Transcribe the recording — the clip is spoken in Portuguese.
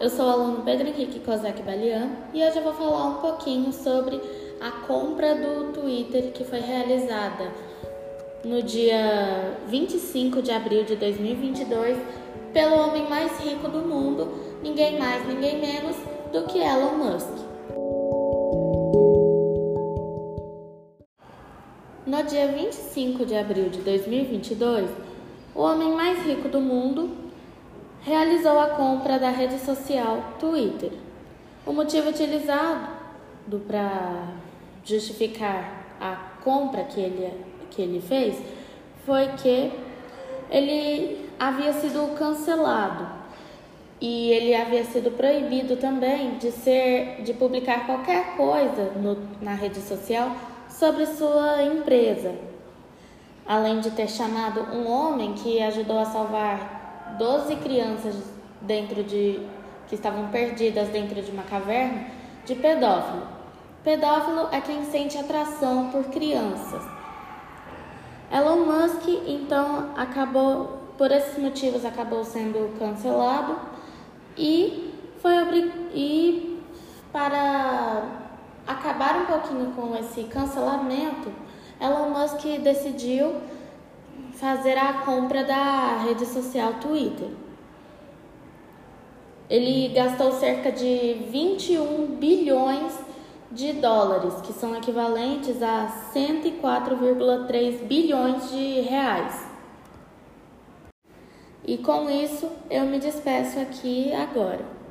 eu sou o aluno Pedro Henrique Kozak Balian e hoje eu vou falar um pouquinho sobre a compra do Twitter que foi realizada no dia 25 de abril de 2022 pelo homem mais rico do mundo, ninguém mais, ninguém menos do que Elon Musk. No dia 25 de abril de 2022, o homem mais rico do mundo realizou a compra da rede social Twitter. O motivo utilizado para justificar a compra que ele, que ele fez foi que ele havia sido cancelado e ele havia sido proibido também de ser de publicar qualquer coisa no, na rede social sobre sua empresa. Além de ter chamado um homem que ajudou a salvar 12 crianças dentro de que estavam perdidas dentro de uma caverna de pedófilo. Pedófilo é quem sente atração por crianças. Elon Musk então acabou por esses motivos acabou sendo cancelado e foi e para acabar um pouquinho com esse cancelamento, Elon Musk decidiu fazer a compra da rede social Twitter. Ele gastou cerca de 21 bilhões de dólares, que são equivalentes a 104,3 bilhões de reais. E com isso eu me despeço aqui agora.